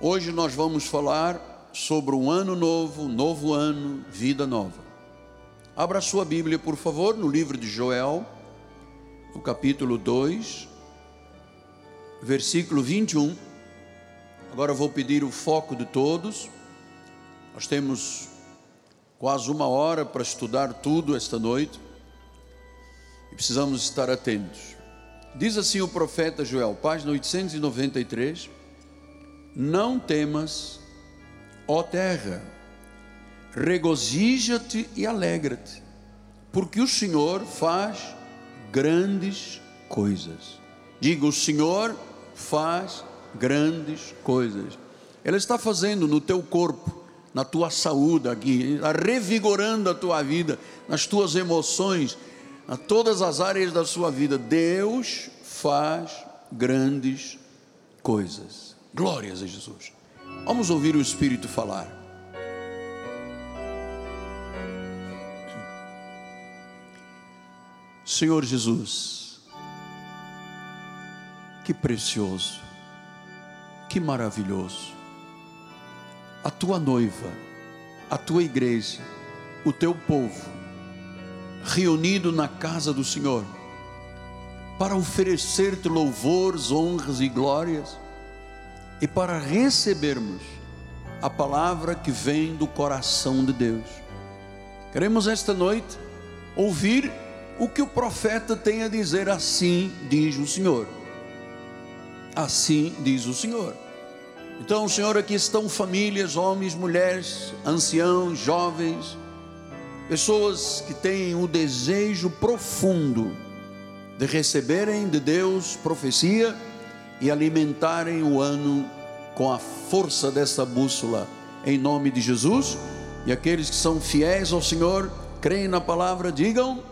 Hoje nós vamos falar sobre um ano novo, novo ano, vida nova. Abra sua Bíblia, por favor, no livro de Joel, no capítulo 2, versículo 21. Agora vou pedir o foco de todos. Nós temos quase uma hora para estudar tudo esta noite e precisamos estar atentos. Diz assim o profeta Joel, página 893 não temas, ó terra, regozija-te e alegra-te, porque o Senhor faz grandes coisas. Diga, o Senhor faz grandes coisas. Ele está fazendo no teu corpo, na tua saúde aqui, está revigorando a tua vida, nas tuas emoções, a todas as áreas da sua vida. Deus faz grandes coisas. Glórias a Jesus. Vamos ouvir o Espírito falar. Senhor Jesus, que precioso, que maravilhoso. A tua noiva, a tua igreja, o teu povo, reunido na casa do Senhor, para oferecer-te louvores, honras e glórias e para recebermos a palavra que vem do coração de Deus. Queremos esta noite ouvir o que o profeta tem a dizer, assim diz o Senhor. Assim diz o Senhor. Então, Senhor, aqui estão famílias, homens, mulheres, anciãos, jovens, pessoas que têm o desejo profundo de receberem de Deus profecia e alimentarem o ano com a força dessa bússola, em nome de Jesus. E aqueles que são fiéis ao Senhor, creem na palavra, digam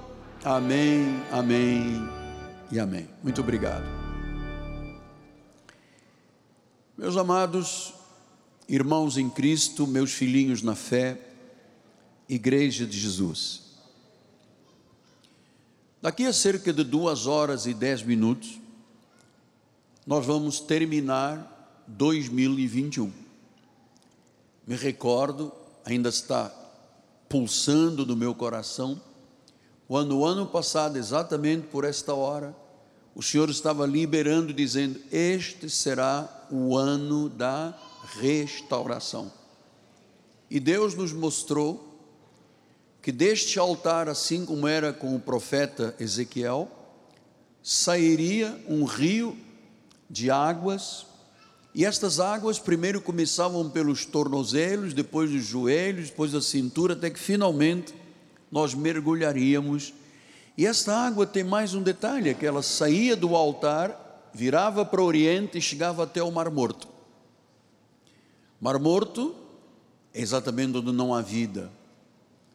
amém, amém e amém. Muito obrigado. Meus amados irmãos em Cristo, meus filhinhos na fé, Igreja de Jesus. Daqui a cerca de duas horas e dez minutos, nós vamos terminar 2021. Me recordo, ainda está pulsando no meu coração, quando o ano passado, exatamente por esta hora, o Senhor estava liberando, dizendo: Este será o ano da restauração. E Deus nos mostrou que deste altar, assim como era com o profeta Ezequiel, sairia um rio de águas, e estas águas primeiro começavam pelos tornozelos, depois dos joelhos, depois da cintura, até que finalmente nós mergulharíamos. E esta água tem mais um detalhe: é que ela saía do altar, virava para o oriente e chegava até o Mar Morto. Mar Morto é exatamente onde não há vida.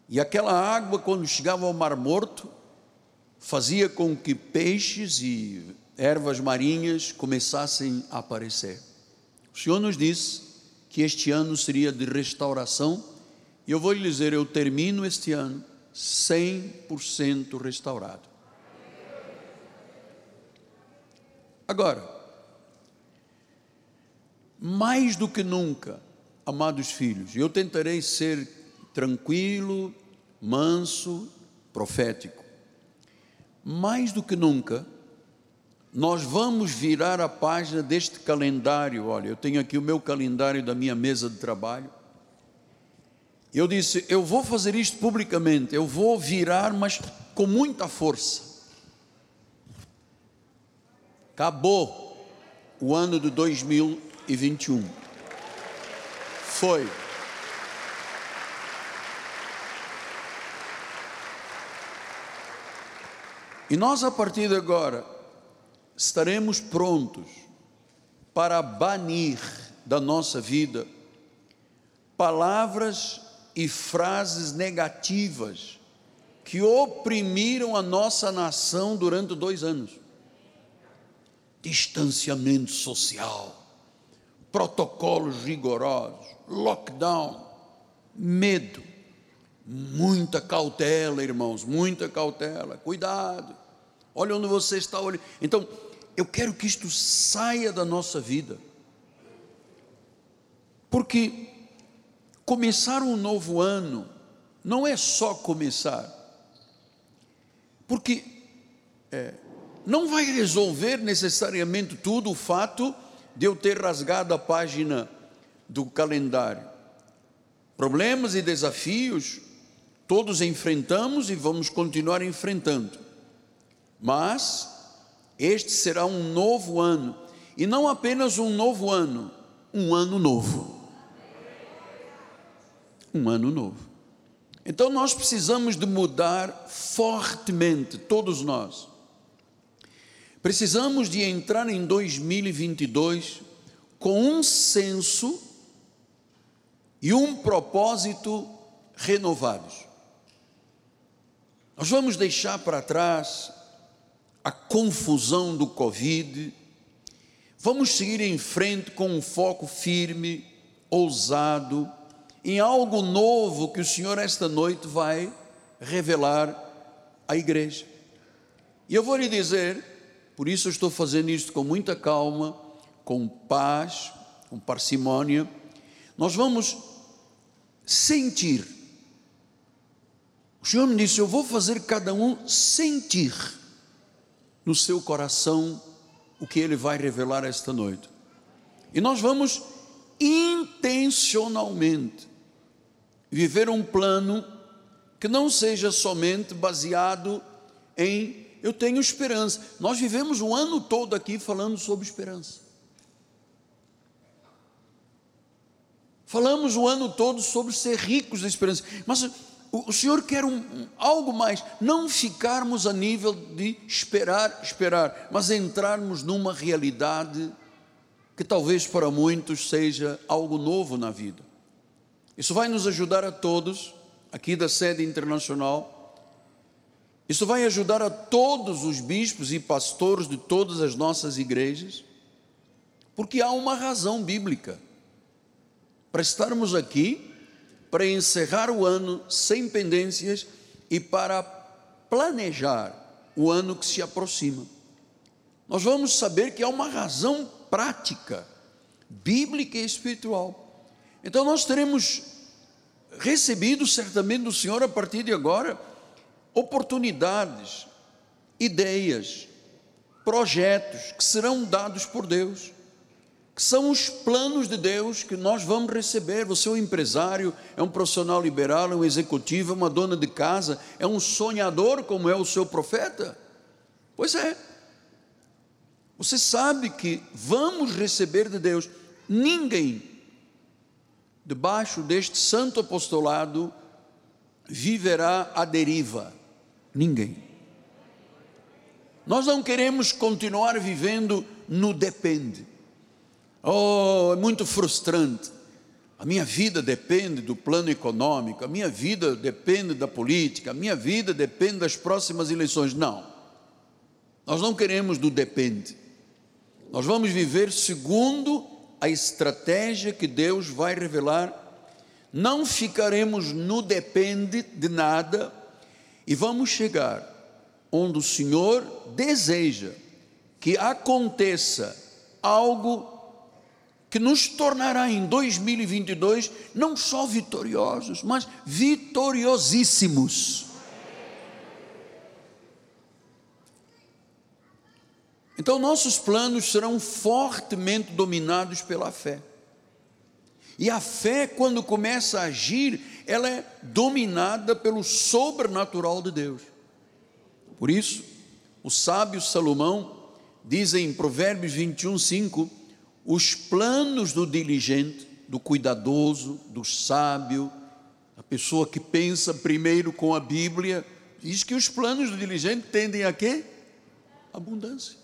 E aquela água, quando chegava ao Mar Morto, fazia com que peixes e ervas marinhas começassem a aparecer. O Senhor nos disse que este ano seria de restauração, e eu vou lhe dizer: eu termino este ano 100% restaurado. Agora, mais do que nunca, amados filhos, eu tentarei ser tranquilo, manso, profético. Mais do que nunca, nós vamos virar a página deste calendário. Olha, eu tenho aqui o meu calendário da minha mesa de trabalho. Eu disse: eu vou fazer isto publicamente, eu vou virar, mas com muita força. Acabou o ano de 2021. Foi. E nós, a partir de agora, estaremos prontos para banir da nossa vida palavras e frases negativas que oprimiram a nossa nação durante dois anos. Distanciamento social, protocolos rigorosos, lockdown, medo, muita cautela, irmãos, muita cautela, cuidado. Olha onde você está olhando. Então, eu quero que isto saia da nossa vida. Porque começar um novo ano não é só começar, porque é, não vai resolver necessariamente tudo o fato de eu ter rasgado a página do calendário. Problemas e desafios todos enfrentamos e vamos continuar enfrentando. Mas este será um novo ano, e não apenas um novo ano, um ano novo. Um ano novo. Então nós precisamos de mudar fortemente, todos nós. Precisamos de entrar em 2022 com um senso e um propósito renovados. Nós vamos deixar para trás a confusão do Covid, vamos seguir em frente com um foco firme, ousado, em algo novo que o Senhor esta noite vai revelar à igreja. E eu vou lhe dizer, por isso eu estou fazendo isto com muita calma, com paz, com parcimônia. Nós vamos sentir. O Senhor me disse: Eu vou fazer cada um sentir no seu coração o que Ele vai revelar esta noite. E nós vamos intencionalmente viver um plano que não seja somente baseado em eu tenho esperança. Nós vivemos o ano todo aqui falando sobre esperança. Falamos o ano todo sobre ser ricos de esperança. Mas o, Senhor quer um, algo mais, não ficarmos a nível de esperar, esperar, mas entrarmos numa realidade que talvez para muitos seja algo novo na vida. Isso vai nos ajudar a todos, aqui da sede internacional. Isso vai ajudar a todos os bispos e pastores de todas as nossas igrejas, porque há uma razão bíblica para estarmos aqui para encerrar o ano sem pendências e para planejar o ano que se aproxima. Nós vamos saber que há uma razão prática, bíblica e espiritual. Então nós teremos recebido certamente do Senhor a partir de agora oportunidades, ideias, projetos que serão dados por Deus são os planos de Deus que nós vamos receber. Você é um empresário, é um profissional liberal, é um executivo, é uma dona de casa, é um sonhador como é o seu profeta? Pois é. Você sabe que vamos receber de Deus. Ninguém debaixo deste santo apostolado viverá à deriva. Ninguém. Nós não queremos continuar vivendo no depende. Oh, é muito frustrante. A minha vida depende do plano econômico, a minha vida depende da política, a minha vida depende das próximas eleições. Não. Nós não queremos do depende. Nós vamos viver segundo a estratégia que Deus vai revelar. Não ficaremos no depende de nada e vamos chegar onde o Senhor deseja que aconteça algo que nos tornará em 2022 não só vitoriosos, mas vitoriosíssimos. Então, nossos planos serão fortemente dominados pela fé. E a fé, quando começa a agir, ela é dominada pelo sobrenatural de Deus. Por isso, o sábio Salomão diz em Provérbios 21, 5: os planos do diligente, do cuidadoso, do sábio, a pessoa que pensa primeiro com a Bíblia, diz que os planos do diligente tendem a quê? Abundância.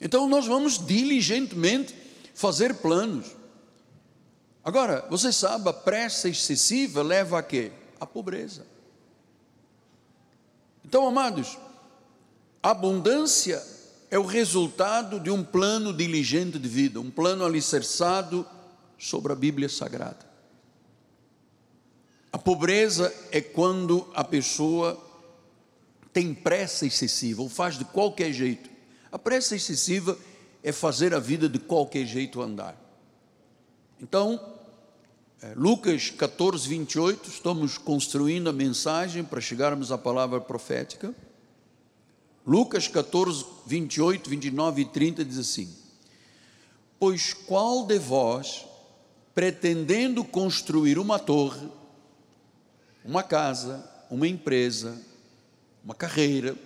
Então nós vamos diligentemente fazer planos. Agora, você sabe, a pressa excessiva leva a quê? A pobreza. Então, amados, abundância é o resultado de um plano diligente de vida, um plano alicerçado sobre a Bíblia Sagrada. A pobreza é quando a pessoa tem pressa excessiva, ou faz de qualquer jeito. A pressa excessiva é fazer a vida de qualquer jeito andar. Então, é, Lucas 14, 28, estamos construindo a mensagem para chegarmos à palavra profética. Lucas 14, 28, 29 e 30 diz assim: Pois qual de vós, pretendendo construir uma torre, uma casa, uma empresa, uma carreira,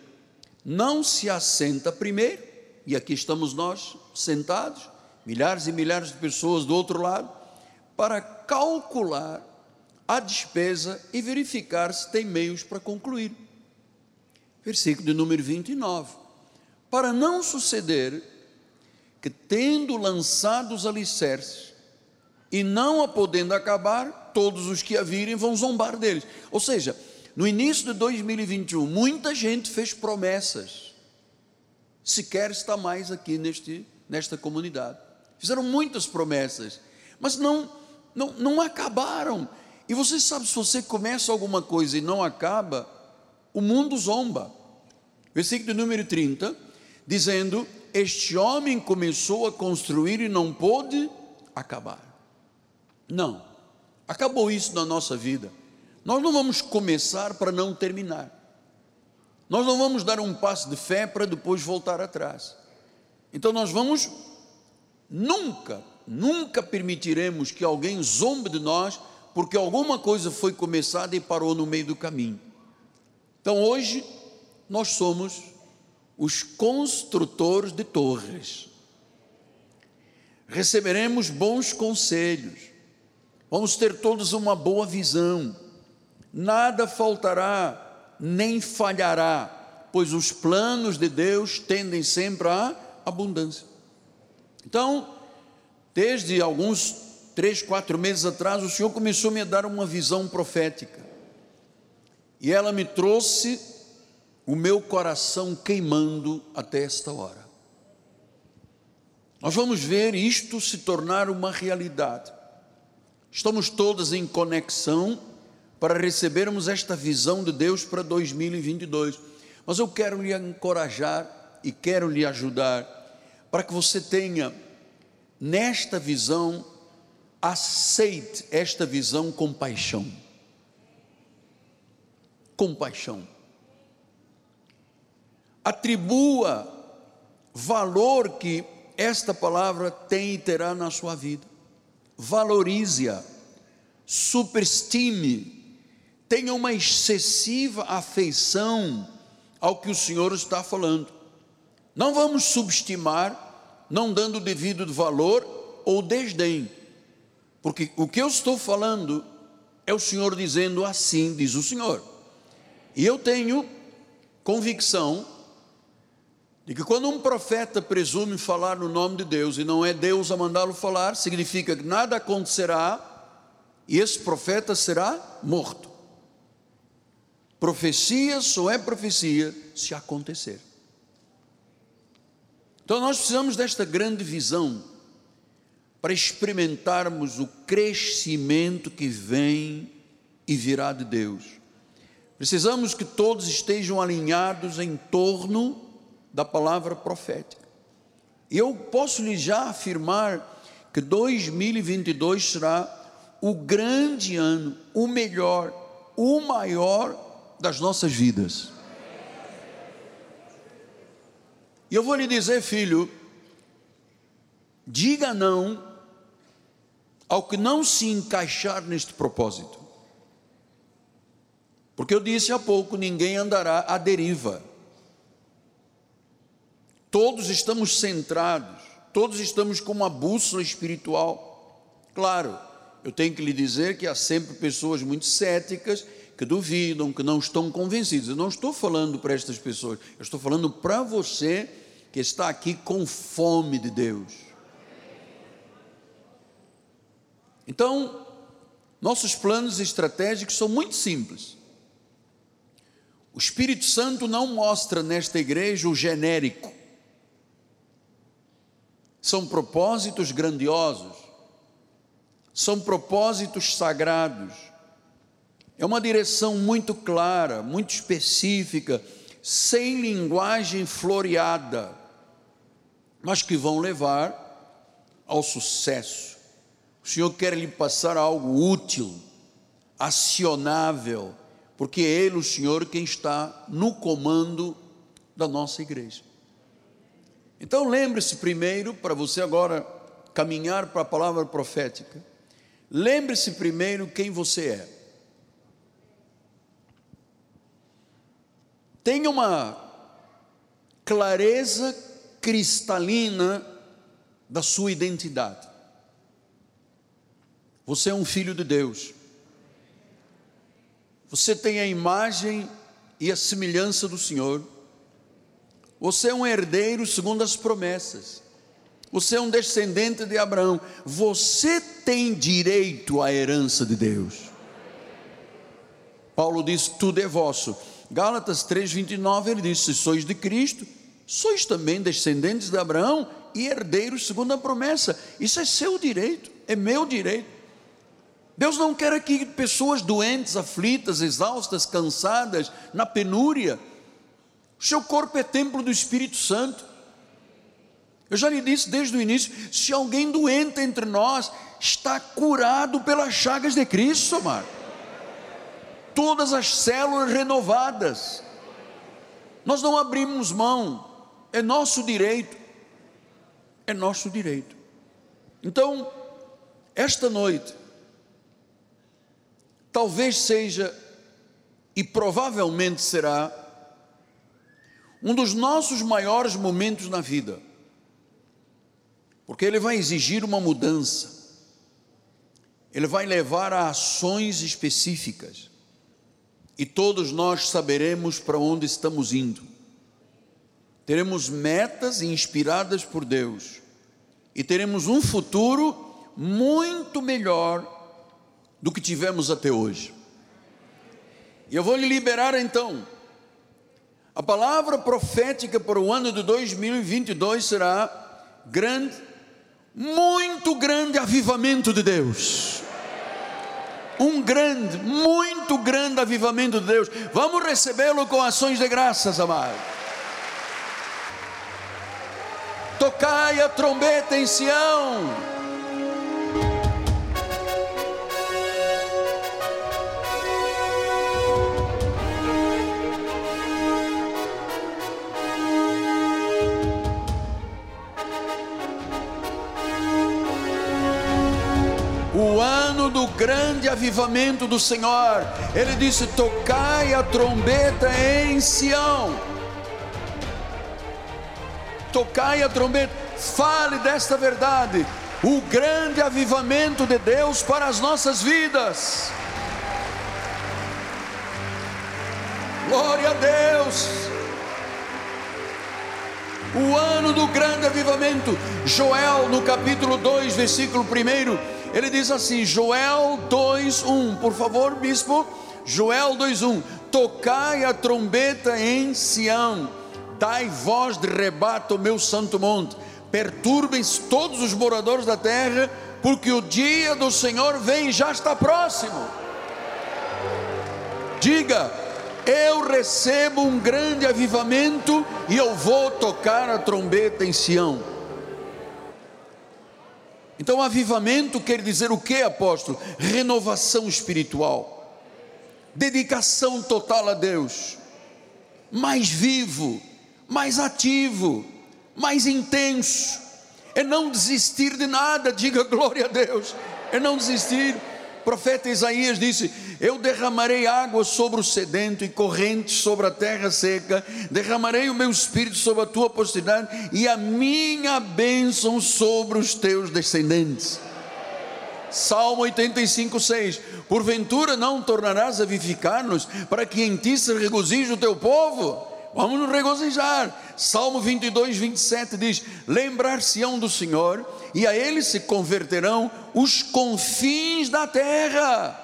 não se assenta primeiro, e aqui estamos nós sentados, milhares e milhares de pessoas do outro lado, para calcular a despesa e verificar se tem meios para concluir. Versículo de número 29. Para não suceder que, tendo lançado os alicerces e não a podendo acabar, todos os que a virem vão zombar deles. Ou seja, no início de 2021, muita gente fez promessas, sequer está mais aqui neste, nesta comunidade. Fizeram muitas promessas, mas não, não, não acabaram. E você sabe, se você começa alguma coisa e não acaba, o mundo zomba. Versículo número 30, dizendo: Este homem começou a construir e não pôde acabar. Não, acabou isso na nossa vida. Nós não vamos começar para não terminar. Nós não vamos dar um passo de fé para depois voltar atrás. Então nós vamos nunca, nunca permitiremos que alguém zombe de nós porque alguma coisa foi começada e parou no meio do caminho. Então hoje nós somos os construtores de torres. Receberemos bons conselhos. Vamos ter todos uma boa visão nada faltará, nem falhará, pois os planos de Deus tendem sempre à abundância. Então, desde alguns três, quatro meses atrás, o Senhor começou a me dar uma visão profética, e ela me trouxe o meu coração queimando até esta hora. Nós vamos ver isto se tornar uma realidade. Estamos todos em conexão para recebermos esta visão de Deus para 2022. Mas eu quero lhe encorajar e quero lhe ajudar para que você tenha nesta visão, aceite esta visão com paixão. Com paixão. Atribua valor que esta palavra tem e terá na sua vida. Valorize-a, superestime tenha uma excessiva afeição ao que o Senhor está falando. Não vamos subestimar, não dando devido valor ou desdém, porque o que eu estou falando é o Senhor dizendo assim, diz o Senhor. E eu tenho convicção de que quando um profeta presume falar no nome de Deus e não é Deus a mandá-lo falar, significa que nada acontecerá e esse profeta será morto. Profecia só é profecia se acontecer. Então nós precisamos desta grande visão para experimentarmos o crescimento que vem e virá de Deus. Precisamos que todos estejam alinhados em torno da palavra profética. E eu posso lhe já afirmar que 2022 será o grande ano, o melhor, o maior das nossas vidas. E eu vou lhe dizer, filho, diga não ao que não se encaixar neste propósito. Porque eu disse há pouco: ninguém andará à deriva. Todos estamos centrados, todos estamos com uma bússola espiritual. Claro, eu tenho que lhe dizer que há sempre pessoas muito céticas que duvidam, que não estão convencidos. Eu não estou falando para estas pessoas, eu estou falando para você que está aqui com fome de Deus. Então, nossos planos estratégicos são muito simples. O Espírito Santo não mostra nesta igreja o genérico. São propósitos grandiosos, são propósitos sagrados é uma direção muito clara, muito específica, sem linguagem floreada, mas que vão levar ao sucesso. O Senhor quer lhe passar algo útil, acionável, porque é Ele, o Senhor, quem está no comando da nossa igreja. Então lembre-se primeiro, para você agora caminhar para a palavra profética, lembre-se primeiro quem você é. Tenha uma clareza cristalina da sua identidade. Você é um filho de Deus. Você tem a imagem e a semelhança do Senhor. Você é um herdeiro segundo as promessas. Você é um descendente de Abraão. Você tem direito à herança de Deus. Paulo diz: tudo é vosso. Gálatas 3,29 ele diz: se sois de Cristo, sois também descendentes de Abraão e herdeiros segundo a promessa. Isso é seu direito, é meu direito. Deus não quer aqui pessoas doentes, aflitas, exaustas, cansadas, na penúria. O seu corpo é templo do Espírito Santo. Eu já lhe disse desde o início: se alguém doente entre nós, está curado pelas chagas de Cristo, amado. Todas as células renovadas. Nós não abrimos mão, é nosso direito. É nosso direito. Então, esta noite, talvez seja e provavelmente será um dos nossos maiores momentos na vida, porque ele vai exigir uma mudança, ele vai levar a ações específicas, e todos nós saberemos para onde estamos indo. Teremos metas inspiradas por Deus, e teremos um futuro muito melhor do que tivemos até hoje. E eu vou lhe liberar então. A palavra profética para o ano de 2022 será grande, muito grande avivamento de Deus. Um grande, muito grande avivamento de Deus. Vamos recebê-lo com ações de graças, amado. Tocai a trombeta em Sião do grande avivamento do Senhor. Ele disse: Tocai a trombeta em Sião. Tocai a trombeta, fale desta verdade. O grande avivamento de Deus para as nossas vidas. Glória a Deus. O ano do grande avivamento. Joel, no capítulo 2, versículo 1 ele diz assim, Joel 2:1, por favor, bispo. Joel 2:1. Tocai a trombeta em Sião, dai voz de rebato ao meu santo monte. Perturbem-se todos os moradores da terra, porque o dia do Senhor vem, já está próximo. Diga, eu recebo um grande avivamento e eu vou tocar a trombeta em Sião. Então, avivamento quer dizer o que, apóstolo? Renovação espiritual, dedicação total a Deus, mais vivo, mais ativo, mais intenso, é não desistir de nada, diga glória a Deus, é não desistir profeta Isaías disse: Eu derramarei água sobre o sedento e correntes sobre a terra seca, derramarei o meu espírito sobre a tua posteridade e a minha bênção sobre os teus descendentes. Salmo 85, 6: Porventura não tornarás a vivificar-nos, para que em ti se regozije o teu povo? Vamos nos regozijar. Salmo 22, 27 diz: Lembrar-se-ão do Senhor, e a ele se converterão os confins da terra.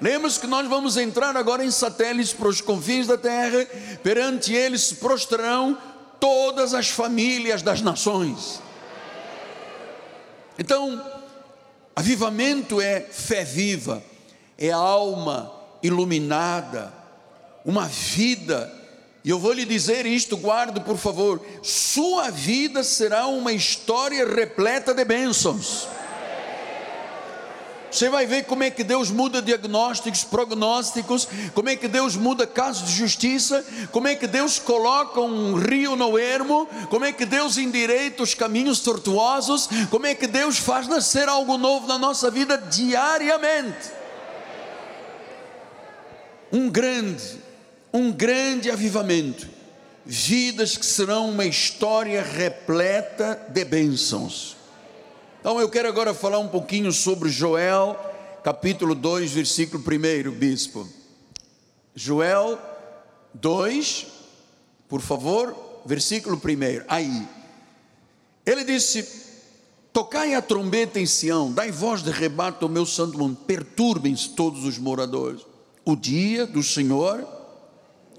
Lembra-se que nós vamos entrar agora em satélites para os confins da terra, perante eles se prostrarão todas as famílias das nações. Então, avivamento é fé viva, é alma iluminada, uma vida e eu vou lhe dizer isto, guarde por favor: sua vida será uma história repleta de bênçãos. Você vai ver como é que Deus muda diagnósticos, prognósticos, como é que Deus muda casos de justiça, como é que Deus coloca um rio no ermo, como é que Deus endireita os caminhos tortuosos, como é que Deus faz nascer algo novo na nossa vida diariamente. Um grande, um grande avivamento, vidas que serão uma história repleta de bênçãos. Então eu quero agora falar um pouquinho sobre Joel, capítulo 2, versículo 1, bispo. Joel 2, por favor, versículo 1. Aí. Ele disse: Tocai a trombeta em Sião, dai voz de rebato ao meu santo mundo, perturbem-se todos os moradores. O dia do Senhor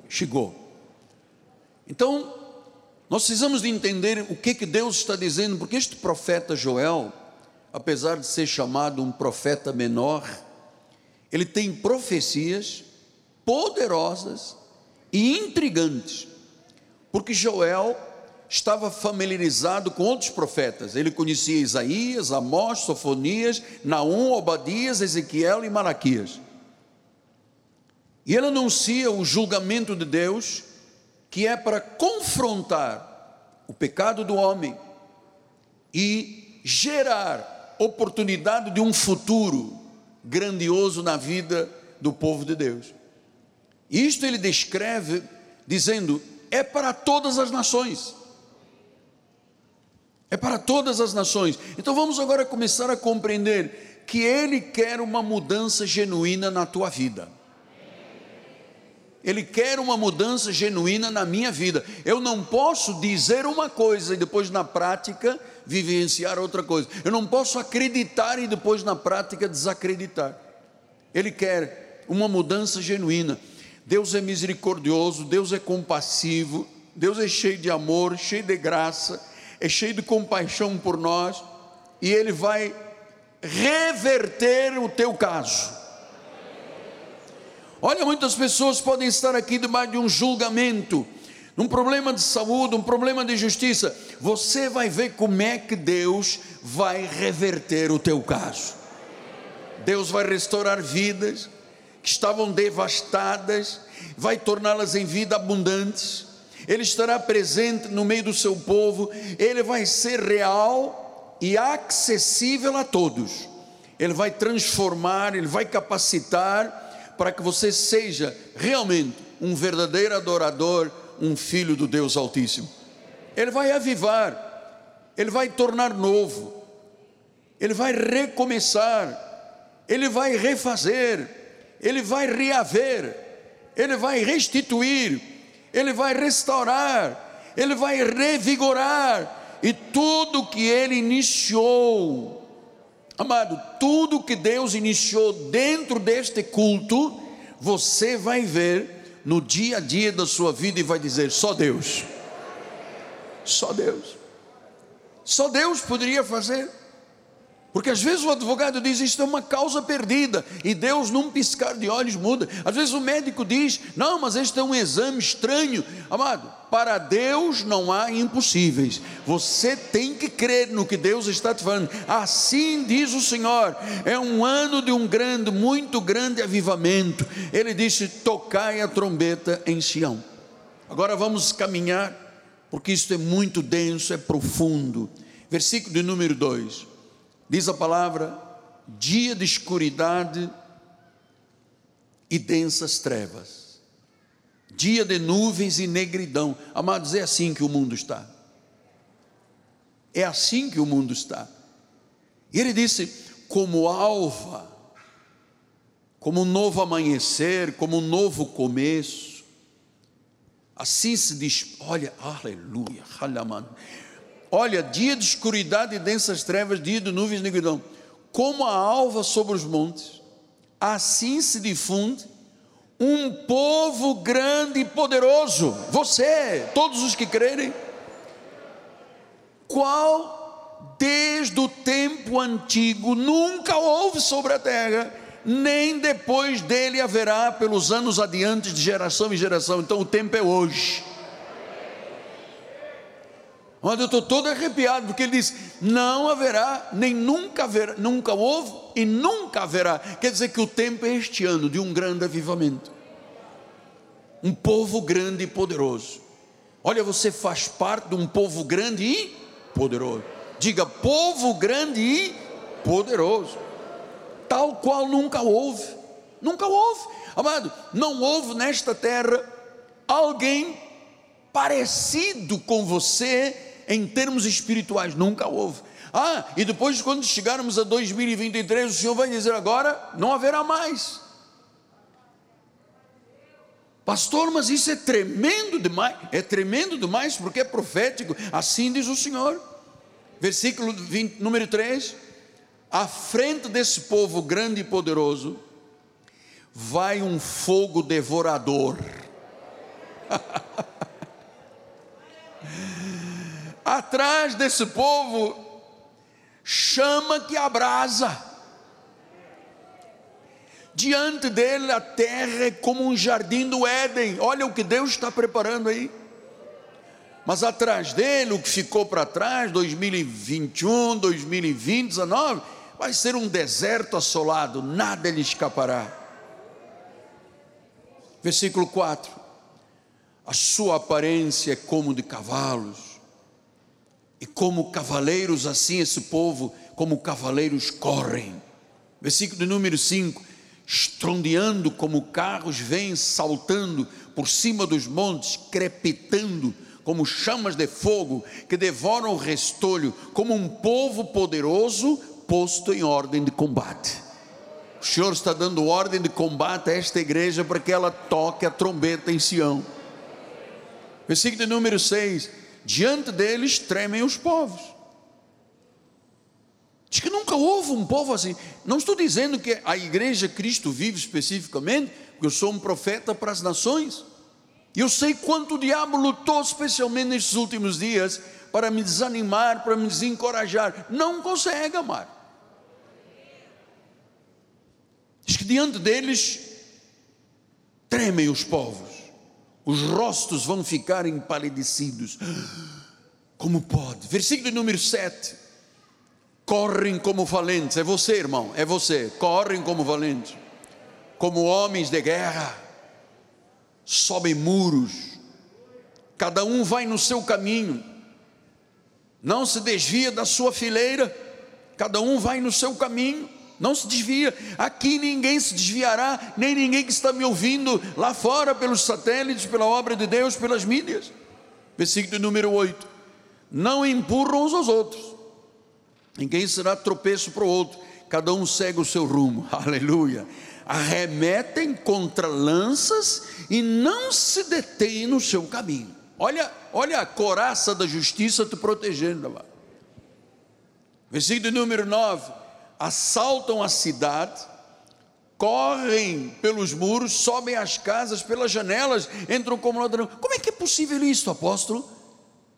chegou. Então, nós precisamos de entender o que, que Deus está dizendo, porque este profeta Joel, apesar de ser chamado um profeta menor, ele tem profecias poderosas e intrigantes, porque Joel estava familiarizado com outros profetas, ele conhecia Isaías, Amós, Sofonias, Naum, Obadias, Ezequiel e Malaquias. E ele anuncia o julgamento de Deus que é para confrontar o pecado do homem e gerar oportunidade de um futuro grandioso na vida do povo de Deus. Isto ele descreve dizendo: é para todas as nações. É para todas as nações. Então vamos agora começar a compreender que ele quer uma mudança genuína na tua vida. Ele quer uma mudança genuína na minha vida. Eu não posso dizer uma coisa e depois na prática vivenciar outra coisa. Eu não posso acreditar e depois na prática desacreditar. Ele quer uma mudança genuína. Deus é misericordioso, Deus é compassivo, Deus é cheio de amor, cheio de graça, é cheio de compaixão por nós e ele vai reverter o teu caso. Olha, muitas pessoas podem estar aqui debaixo de um julgamento, um problema de saúde, um problema de justiça. Você vai ver como é que Deus vai reverter o teu caso. Deus vai restaurar vidas que estavam devastadas, vai torná-las em vida abundantes. Ele estará presente no meio do seu povo, ele vai ser real e acessível a todos. Ele vai transformar, ele vai capacitar para que você seja realmente um verdadeiro adorador, um filho do Deus Altíssimo. Ele vai avivar, ele vai tornar novo, ele vai recomeçar, ele vai refazer, ele vai reaver, ele vai restituir, ele vai restaurar, ele vai revigorar, e tudo que ele iniciou, Amado, tudo que Deus iniciou dentro deste culto, você vai ver no dia a dia da sua vida e vai dizer: só Deus. Só Deus. Só Deus poderia fazer. Porque às vezes o advogado diz isto é uma causa perdida e Deus num piscar de olhos muda. Às vezes o médico diz: "Não, mas este é um exame estranho". Amado, para Deus não há impossíveis. Você tem que crer no que Deus está te falando. Assim diz o Senhor. É um ano de um grande, muito grande avivamento. Ele disse: "Tocai a trombeta em Sião". Agora vamos caminhar, porque isto é muito denso, é profundo. Versículo de número 2. Diz a palavra: dia de escuridade e densas trevas, dia de nuvens e negridão. Amados, é assim que o mundo está. É assim que o mundo está. E ele disse: como alva, como um novo amanhecer, como um novo começo. Assim se diz, olha, aleluia, Olha, dia de escuridade e densas trevas, dia de nuvens e negridão. Como a alva sobre os montes, assim se difunde um povo grande e poderoso. Você, todos os que crerem, qual desde o tempo antigo nunca houve sobre a terra, nem depois dele haverá pelos anos adiantes de geração em geração. Então o tempo é hoje Mas eu estou todo arrepiado, porque ele diz: não haverá, nem nunca haverá, nunca houve e nunca haverá. Quer dizer que o tempo é este ano de um grande avivamento. Um povo grande e poderoso. Olha, você faz parte de um povo grande e poderoso. Diga, povo grande e poderoso. Tal qual nunca houve. Nunca houve. Amado, não houve nesta terra alguém parecido com você em termos espirituais, nunca houve. Ah, e depois, quando chegarmos a 2023, o Senhor vai dizer agora: não haverá mais. Pastor, mas isso é tremendo demais. É tremendo demais porque é profético. Assim diz o Senhor. Versículo 20, número 3. À frente desse povo grande e poderoso, vai um fogo devorador. atrás desse povo chama que abrasa. Diante dele a terra é como um jardim do Éden. Olha o que Deus está preparando aí. Mas atrás dele, o que ficou para trás, 2021, 2020, 19, vai ser um deserto assolado, nada lhe escapará. Versículo 4: A sua aparência é como de cavalos e como cavaleiros, assim esse povo, como cavaleiros correm. Versículo de número 5: estrondeando como carros vêm saltando por cima dos montes, crepitando como chamas de fogo que devoram o restolho, como um povo poderoso posto em ordem de combate. O Senhor está dando ordem de combate a esta igreja para que ela toque a trombeta em Sião. Versículo número 6: diante deles tremem os povos. Diz que nunca houve um povo assim. Não estou dizendo que a igreja Cristo vive especificamente, porque eu sou um profeta para as nações. E eu sei quanto o diabo lutou, especialmente nesses últimos dias, para me desanimar, para me desencorajar. Não consegue amar. Diz que diante deles tremem os povos os rostos vão ficar empalidecidos. Como pode? Versículo número 7. Correm como valentes, é você, irmão, é você. Correm como valentes, como homens de guerra, sobem muros, cada um vai no seu caminho, não se desvia da sua fileira, cada um vai no seu caminho não se desvia. Aqui ninguém se desviará, nem ninguém que está me ouvindo lá fora pelos satélites, pela obra de Deus, pelas mídias. Versículo número 8: Não empurram uns aos outros, ninguém será tropeço para o outro, cada um segue o seu rumo, aleluia. Arremetem contra lanças e não se detêm no seu caminho. Olha, olha a coraça da justiça te protegendo. Versículo número 9 assaltam a cidade, correm pelos muros, sobem as casas pelas janelas, entram como ladrão. Como é que é possível isso, apóstolo?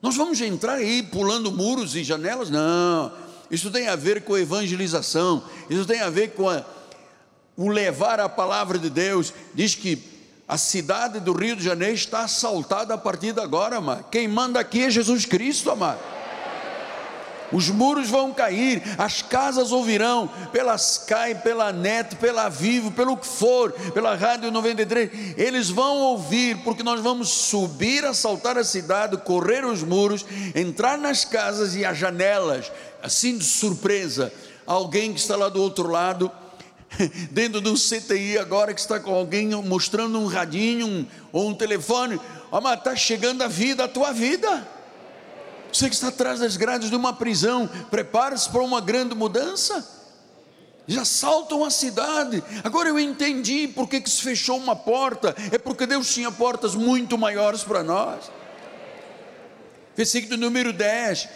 Nós vamos entrar aí pulando muros e janelas? Não. Isso tem a ver com a evangelização, isso tem a ver com a, o levar a palavra de Deus. Diz que a cidade do Rio de Janeiro está assaltada a partir de agora, amado. Quem manda aqui é Jesus Cristo, amado os muros vão cair, as casas ouvirão, pela Sky, pela Net, pela Vivo, pelo que for, pela Rádio 93, eles vão ouvir, porque nós vamos subir, assaltar a cidade, correr os muros, entrar nas casas e as janelas, assim de surpresa, alguém que está lá do outro lado, dentro de um CTI agora que está com alguém mostrando um radinho um, ou um telefone, ó, mas está chegando a vida, a tua vida. Você que está atrás das grades de uma prisão, prepare-se para uma grande mudança. Já saltam a cidade. Agora eu entendi por que, se fechou uma porta. É porque Deus tinha portas muito maiores para nós. Versículo número 10: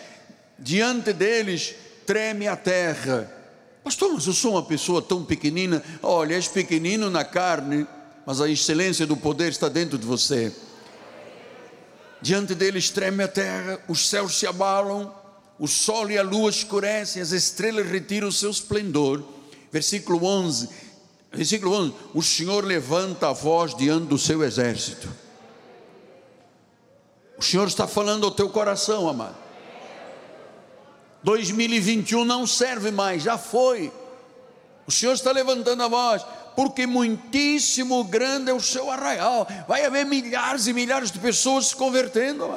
Diante deles treme a terra. Pastor, mas eu sou uma pessoa tão pequenina. Olha, és pequenino na carne, mas a excelência do poder está dentro de você diante deles treme a terra, os céus se abalam, o sol e a lua escurecem, as estrelas retiram o seu esplendor. Versículo 11, versículo 11: O Senhor levanta a voz diante do seu exército. O Senhor está falando ao teu coração, amado. 2021 não serve mais, já foi. O Senhor está levantando a voz, porque muitíssimo grande é o seu arraial. Vai haver milhares e milhares de pessoas se convertendo.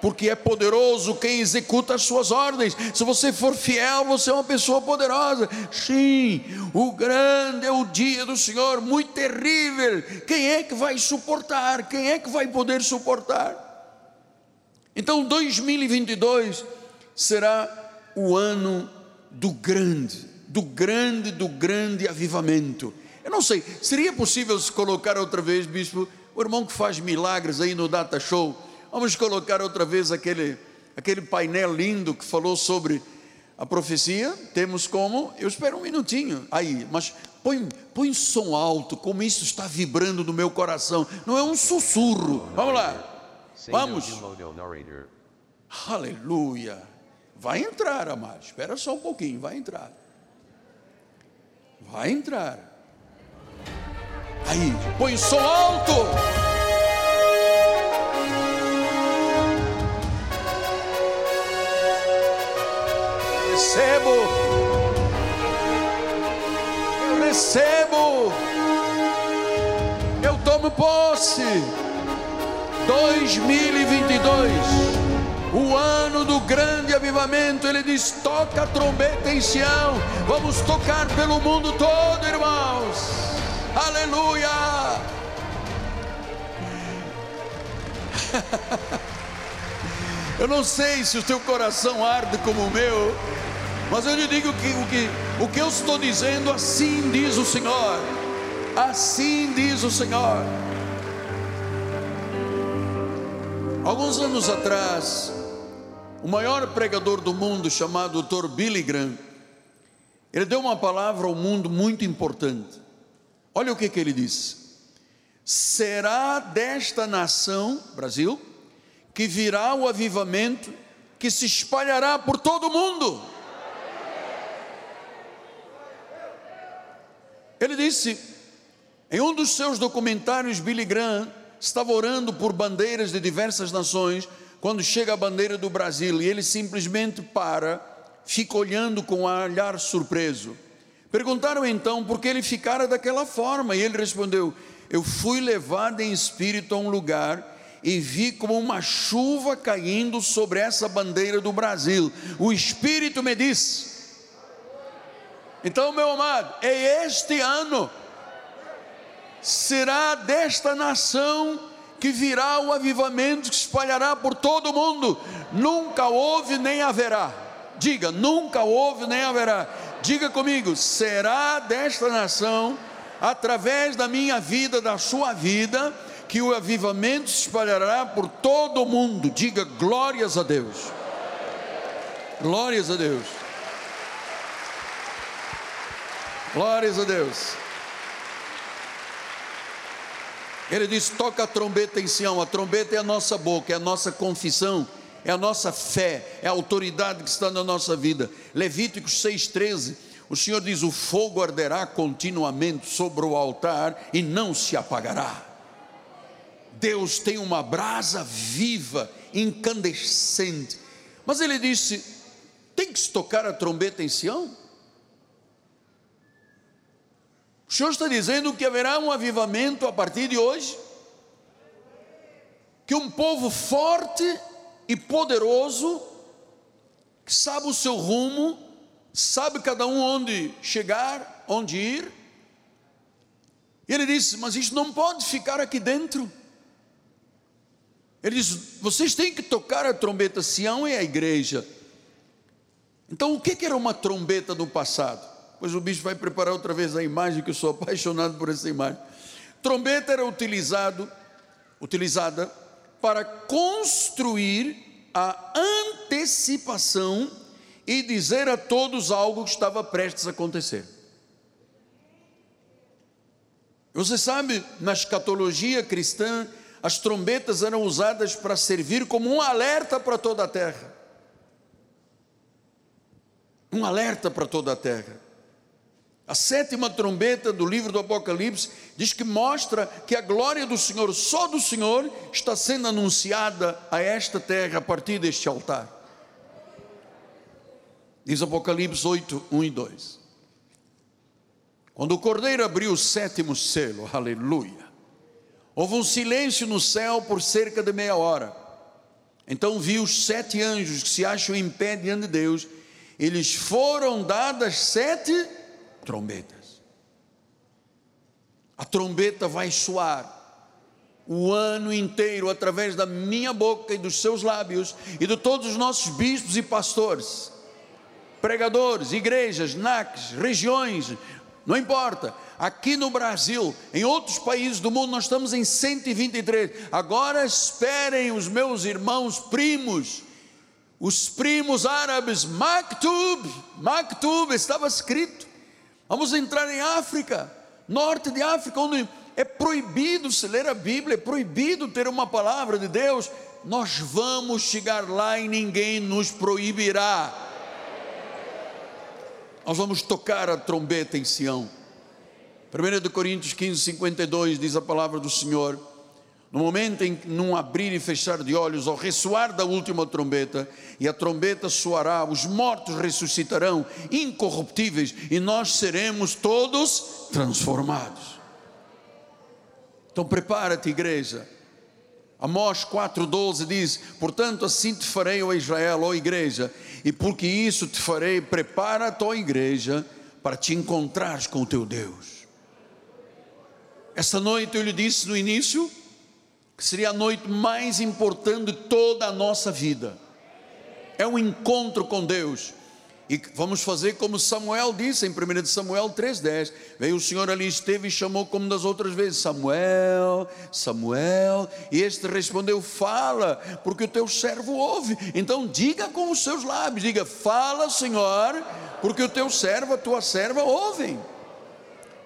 Porque é poderoso quem executa as suas ordens. Se você for fiel, você é uma pessoa poderosa. Sim, o grande é o dia do Senhor, muito terrível. Quem é que vai suportar? Quem é que vai poder suportar? Então, 2022 será o ano do grande, do grande, do grande avivamento. Eu não sei, seria possível se colocar outra vez, bispo, o irmão que faz milagres aí no Data Show, vamos colocar outra vez aquele, aquele painel lindo que falou sobre a profecia? Temos como? Eu espero um minutinho aí, mas põe, põe som alto, como isso está vibrando no meu coração, não é um sussurro. Vamos lá. Vamos. Aleluia. Vai entrar, amado. Espera só um pouquinho, vai entrar. Vai entrar. Aí, põe som alto. Recebo. Eu recebo. Eu tomo posse 2022, o ano do grande avivamento, ele diz: toca a trombeta em Sião, vamos tocar pelo mundo todo, irmãos, aleluia. Eu não sei se o teu coração arde como o meu, mas eu lhe digo que o que, o que eu estou dizendo, assim diz o Senhor, assim diz o Senhor. Alguns anos atrás, o maior pregador do mundo, chamado Dr. Billy Graham, ele deu uma palavra ao mundo muito importante. Olha o que, que ele disse: será desta nação, Brasil, que virá o avivamento que se espalhará por todo o mundo. Ele disse, em um dos seus documentários, Billy Graham estava orando por bandeiras de diversas nações, quando chega a bandeira do Brasil e ele simplesmente para, fica olhando com um olhar surpreso. Perguntaram então por que ele ficara daquela forma, e ele respondeu: Eu fui levado em espírito a um lugar e vi como uma chuva caindo sobre essa bandeira do Brasil. O Espírito me disse. Então, meu amado, é este ano será desta nação que virá o avivamento que espalhará por todo o mundo. Nunca houve nem haverá. Diga, nunca houve nem haverá. Diga comigo, será desta nação, através da minha vida, da sua vida, que o avivamento se espalhará por todo o mundo. Diga glórias a Deus. Glórias a Deus. Glórias a Deus. Ele diz: toca a trombeta em Sião. A trombeta é a nossa boca, é a nossa confissão, é a nossa fé, é a autoridade que está na nossa vida. Levíticos 6,13. O Senhor diz: o fogo arderá continuamente sobre o altar e não se apagará. Deus tem uma brasa viva, incandescente. Mas ele disse: tem que se tocar a trombeta em Sião? O Senhor está dizendo que haverá um avivamento a partir de hoje, que um povo forte e poderoso, que sabe o seu rumo, sabe cada um onde chegar, onde ir. E ele disse: Mas isso não pode ficar aqui dentro. Ele diz: Vocês têm que tocar a trombeta. Sião é a igreja. Então, o que era uma trombeta no passado? Pois o bicho vai preparar outra vez a imagem, que eu sou apaixonado por essa imagem. Trombeta era utilizado, utilizada para construir a antecipação e dizer a todos algo que estava prestes a acontecer. Você sabe, na escatologia cristã, as trombetas eram usadas para servir como um alerta para toda a terra. Um alerta para toda a terra. A sétima trombeta do livro do Apocalipse diz que mostra que a glória do Senhor, só do Senhor, está sendo anunciada a esta terra a partir deste altar. Diz Apocalipse 8, 1 e 2. Quando o cordeiro abriu o sétimo selo, aleluia, houve um silêncio no céu por cerca de meia hora. Então vi os sete anjos que se acham em pé diante de Deus, eles foram dadas sete trombetas. A trombeta vai soar o ano inteiro através da minha boca e dos seus lábios e de todos os nossos bispos e pastores, pregadores, igrejas, NACs, regiões, não importa. Aqui no Brasil, em outros países do mundo, nós estamos em 123. Agora esperem os meus irmãos primos, os primos árabes, Maktub, Maktub, estava escrito. Vamos entrar em África, norte de África, onde é proibido se ler a Bíblia, é proibido ter uma palavra de Deus. Nós vamos chegar lá e ninguém nos proibirá nós vamos tocar a trombeta em Sião. 1 Coríntios 15, 52 diz a palavra do Senhor: no momento em que num abrir e fechar de olhos, ao ressoar da última trombeta, e a trombeta soará, os mortos ressuscitarão, incorruptíveis, e nós seremos todos transformados. Então prepara-te, igreja Amós 4,12 diz: Portanto, assim te farei, ó Israel, ó igreja, e porque isso te farei, prepara-te, ó igreja, para te encontrares com o teu Deus. Esta noite eu lhe disse no início que seria a noite mais importante de toda a nossa vida. É um encontro com Deus. E vamos fazer como Samuel disse em 1 Samuel 3,10. Veio o Senhor ali, esteve e chamou como das outras vezes: Samuel, Samuel. E este respondeu: Fala, porque o teu servo ouve. Então diga com os seus lábios: Diga, Fala, Senhor, porque o teu servo, a tua serva ouvem.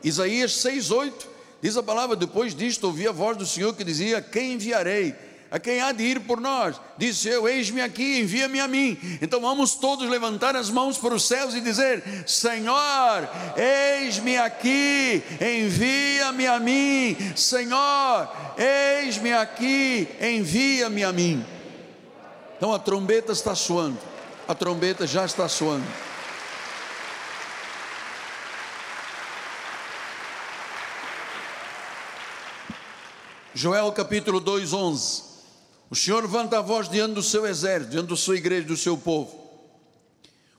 Isaías 6,8 diz a palavra: Depois disto ouvi a voz do Senhor que dizia: Quem enviarei? a quem há de ir por nós. Disse eu: Eis-me aqui, envia-me a mim. Então vamos todos levantar as mãos para os céus e dizer: Senhor, eis-me aqui, envia-me a mim. Senhor, eis-me aqui, envia-me a mim. Então a trombeta está soando, a trombeta já está soando. Joel capítulo 2, 11. O Senhor levanta a voz diante do seu exército, diante da sua igreja, do seu povo.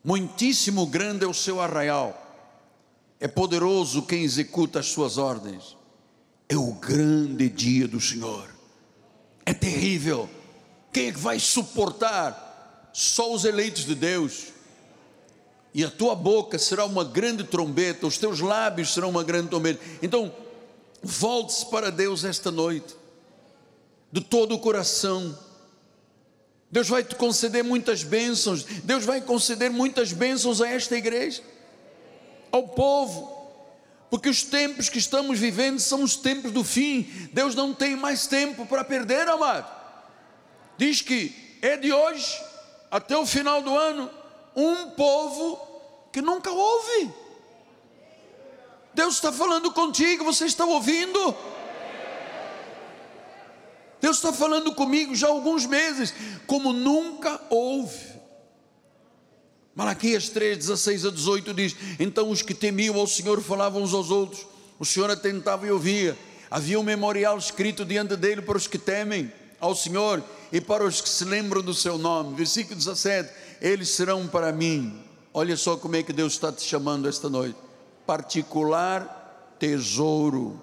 Muitíssimo grande é o seu arraial, é poderoso quem executa as suas ordens. É o grande dia do Senhor, é terrível. Quem é que vai suportar? Só os eleitos de Deus. E a tua boca será uma grande trombeta, os teus lábios serão uma grande trombeta. Então, volte-se para Deus esta noite de todo o coração. Deus vai te conceder muitas bênçãos, Deus vai conceder muitas bênçãos a esta igreja, ao povo, porque os tempos que estamos vivendo são os tempos do fim, Deus não tem mais tempo para perder, amado. Diz que é de hoje até o final do ano um povo que nunca ouve. Deus está falando contigo, você está ouvindo? Deus está falando comigo já há alguns meses, como nunca houve. Malaquias 3, 16 a 18 diz: Então os que temiam ao Senhor falavam uns aos outros, o Senhor atentava e ouvia. Havia um memorial escrito diante dele para os que temem ao Senhor e para os que se lembram do seu nome. Versículo 17: Eles serão para mim. Olha só como é que Deus está te chamando esta noite. Particular tesouro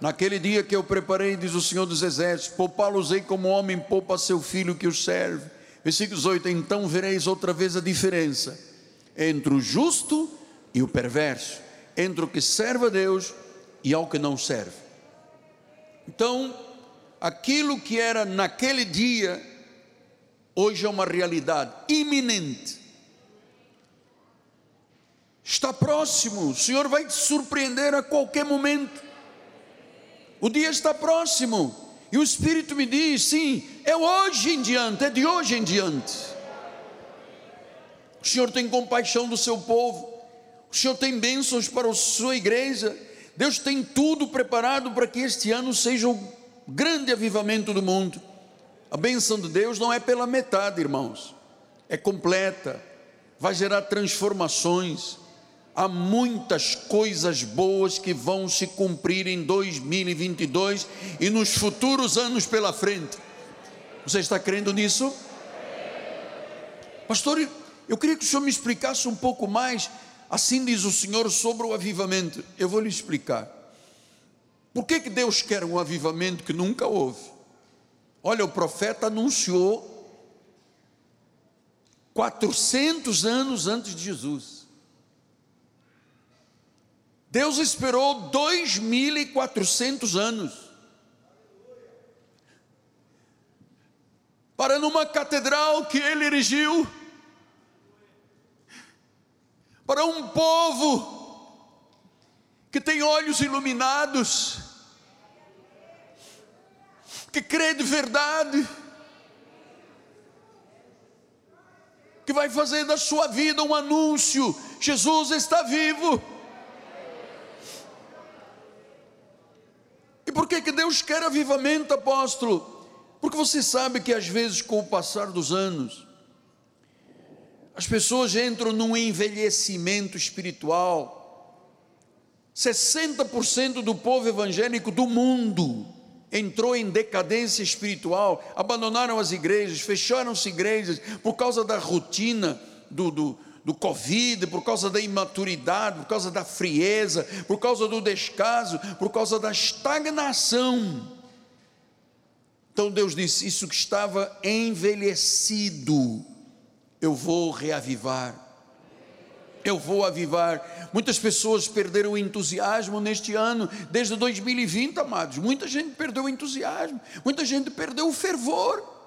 Naquele dia que eu preparei, diz o Senhor dos Exércitos, poupá-los-ei como homem poupa seu filho que o serve. Versículo 18: Então vereis outra vez a diferença entre o justo e o perverso, entre o que serve a Deus e ao que não serve. Então, aquilo que era naquele dia, hoje é uma realidade iminente. Está próximo, o Senhor vai te surpreender a qualquer momento. O dia está próximo. E o Espírito me diz: sim, é hoje em diante, é de hoje em diante. O Senhor tem compaixão do seu povo, o Senhor tem bênçãos para a sua igreja. Deus tem tudo preparado para que este ano seja o grande avivamento do mundo. A bênção de Deus não é pela metade, irmãos, é completa. vai gerar transformações. Há muitas coisas boas que vão se cumprir em 2022 e nos futuros anos pela frente. Você está crendo nisso? Pastor, eu queria que o senhor me explicasse um pouco mais, assim diz o Senhor, sobre o avivamento. Eu vou lhe explicar. Por que, que Deus quer um avivamento que nunca houve? Olha, o profeta anunciou 400 anos antes de Jesus. Deus esperou 2.400 anos para numa catedral que ele erigiu, para um povo que tem olhos iluminados, que crê de verdade, que vai fazer da sua vida um anúncio: Jesus está vivo. Por que, que Deus quer avivamento, apóstolo? Porque você sabe que às vezes, com o passar dos anos, as pessoas entram num envelhecimento espiritual. 60% do povo evangélico do mundo entrou em decadência espiritual, abandonaram as igrejas, fecharam-se igrejas por causa da rotina do, do, do Covid, por causa da imaturidade, por causa da frieza, por causa do descaso, por causa da estagnação. Então Deus disse: Isso que estava envelhecido eu vou reavivar. Eu vou avivar. Muitas pessoas perderam o entusiasmo neste ano, desde 2020, amados. Muita gente perdeu o entusiasmo, muita gente perdeu o fervor.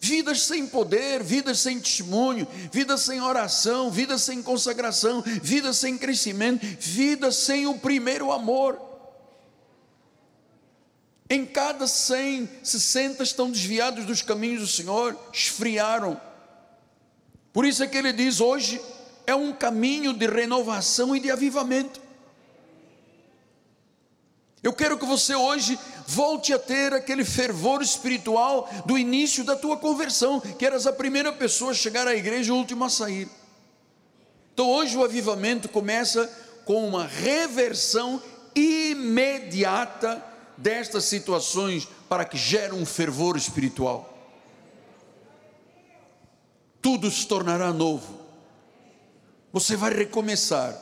Vidas sem poder, vidas sem testemunho, vidas sem oração, vidas sem consagração, vidas sem crescimento, vidas sem o primeiro amor. Em cada 100, 60 estão desviados dos caminhos do Senhor, esfriaram. Por isso é que ele diz: hoje é um caminho de renovação e de avivamento. Eu quero que você hoje volte a ter aquele fervor espiritual do início da tua conversão, que eras a primeira pessoa a chegar à igreja e a última a sair. Então hoje o avivamento começa com uma reversão imediata destas situações para que gere um fervor espiritual tudo se tornará novo. Você vai recomeçar,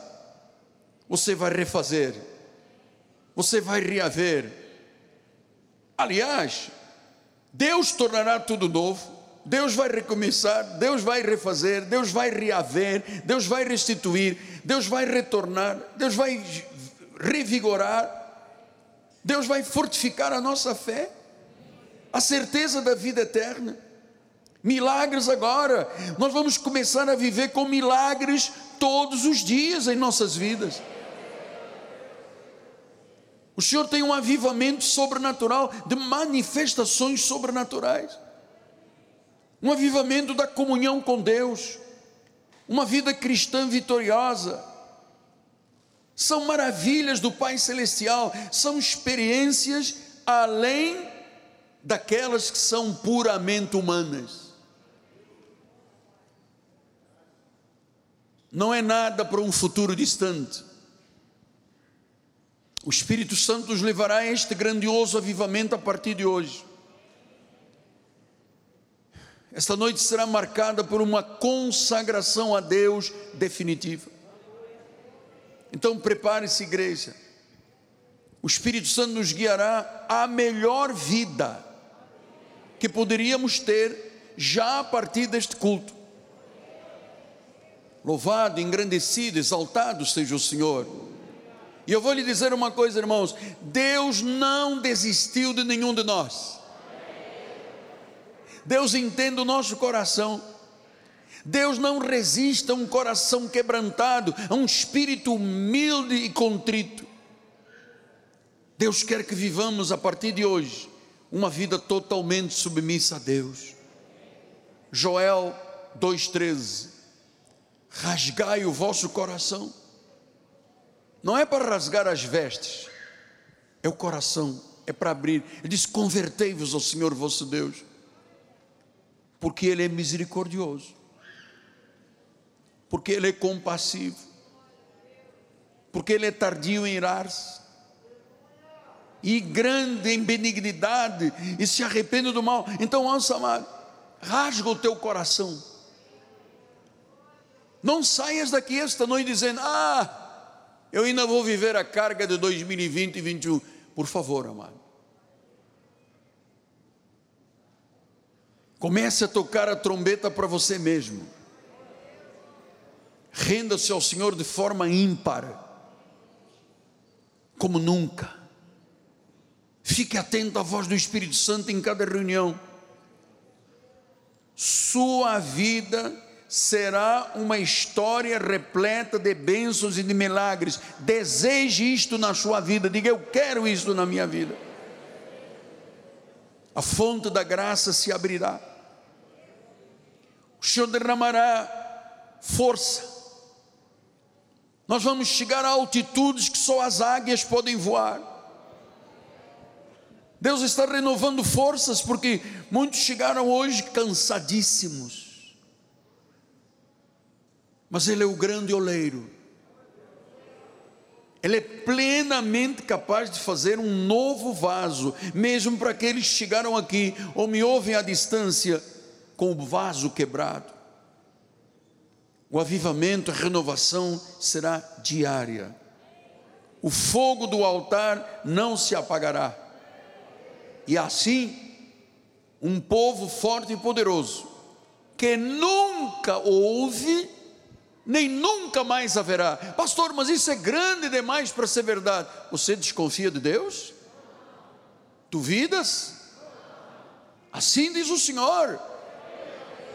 você vai refazer, você vai reaver. Aliás, Deus tornará tudo novo. Deus vai recomeçar, Deus vai refazer, Deus vai reaver, Deus vai restituir, Deus vai retornar, Deus vai revigorar, Deus vai fortificar a nossa fé, a certeza da vida eterna. Milagres agora. Nós vamos começar a viver com milagres todos os dias em nossas vidas. O Senhor tem um avivamento sobrenatural de manifestações sobrenaturais. Um avivamento da comunhão com Deus. Uma vida cristã vitoriosa. São maravilhas do Pai Celestial, são experiências além daquelas que são puramente humanas. não é nada para um futuro distante. O Espírito Santo nos levará a este grandioso avivamento a partir de hoje. Esta noite será marcada por uma consagração a Deus definitiva. Então prepare-se, igreja. O Espírito Santo nos guiará à melhor vida que poderíamos ter já a partir deste culto. Louvado, engrandecido, exaltado seja o Senhor. E eu vou lhe dizer uma coisa, irmãos: Deus não desistiu de nenhum de nós. Deus entende o nosso coração. Deus não resiste a um coração quebrantado, a um espírito humilde e contrito. Deus quer que vivamos a partir de hoje uma vida totalmente submissa a Deus. Joel 2,13 rasgai o vosso coração. Não é para rasgar as vestes, é o coração, é para abrir. Ele diz: convertei-vos ao Senhor vosso Deus, porque Ele é misericordioso. porque Ele é compassivo, porque Ele é tardio em irar-se, e grande em benignidade, e se arrepende do mal. Então, ouça, amado, rasga o teu coração. Não saias daqui esta noite dizendo: Ah, eu ainda vou viver a carga de 2020 e 2021. Por favor, amado. Comece a tocar a trombeta para você mesmo. Renda-se ao Senhor de forma ímpar, como nunca. Fique atento à voz do Espírito Santo em cada reunião. Sua vida será uma história repleta de bênçãos e de milagres. Deseje isto na sua vida. Diga, eu quero isto na minha vida a fonte da graça se abrirá, o Senhor derramará força, nós vamos chegar a altitudes que só as águias podem voar. Deus está renovando forças, porque muitos chegaram hoje cansadíssimos, mas Ele é o grande oleiro, ele é plenamente capaz de fazer um novo vaso, mesmo para aqueles que chegaram aqui ou me ouvem à distância com o vaso quebrado. O avivamento, a renovação será diária. O fogo do altar não se apagará. E assim, um povo forte e poderoso, que nunca houve nem nunca mais haverá. Pastor, mas isso é grande demais para ser verdade. Você desconfia de Deus? Duvidas? Assim diz o Senhor.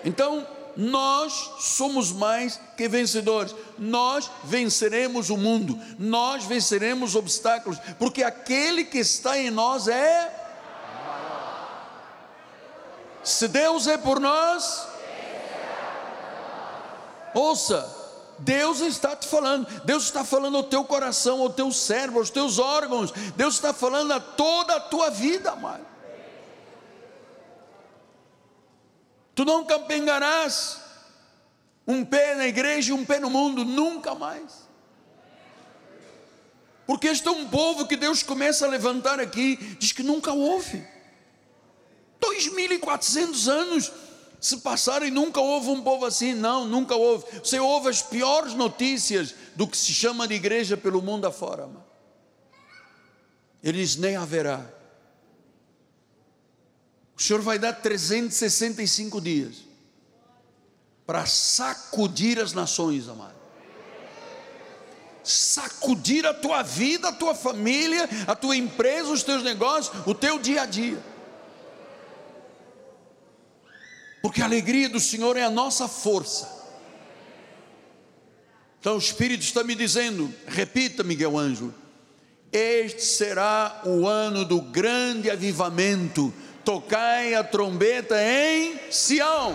Então, nós somos mais que vencedores. Nós venceremos o mundo. Nós venceremos obstáculos, porque aquele que está em nós é Se Deus é por nós, ouça, Deus está te falando, Deus está falando ao teu coração, ao teu cérebro, aos teus órgãos, Deus está falando a toda a tua vida, amado. Tu não campengarás um pé na igreja e um pé no mundo, nunca mais. Porque este é um povo que Deus começa a levantar aqui, diz que nunca houve. 2.400 anos se passaram e nunca houve um povo assim, não, nunca houve. Você ouve as piores notícias do que se chama de igreja pelo mundo afora. Eles nem haverá. O Senhor vai dar 365 dias para sacudir as nações, amado. Sacudir a tua vida, a tua família, a tua empresa, os teus negócios, o teu dia a dia porque a alegria do Senhor é a nossa força. Então o Espírito está me dizendo, repita, Miguel Anjo, este será o ano do grande avivamento. Tocai a trombeta em Sião.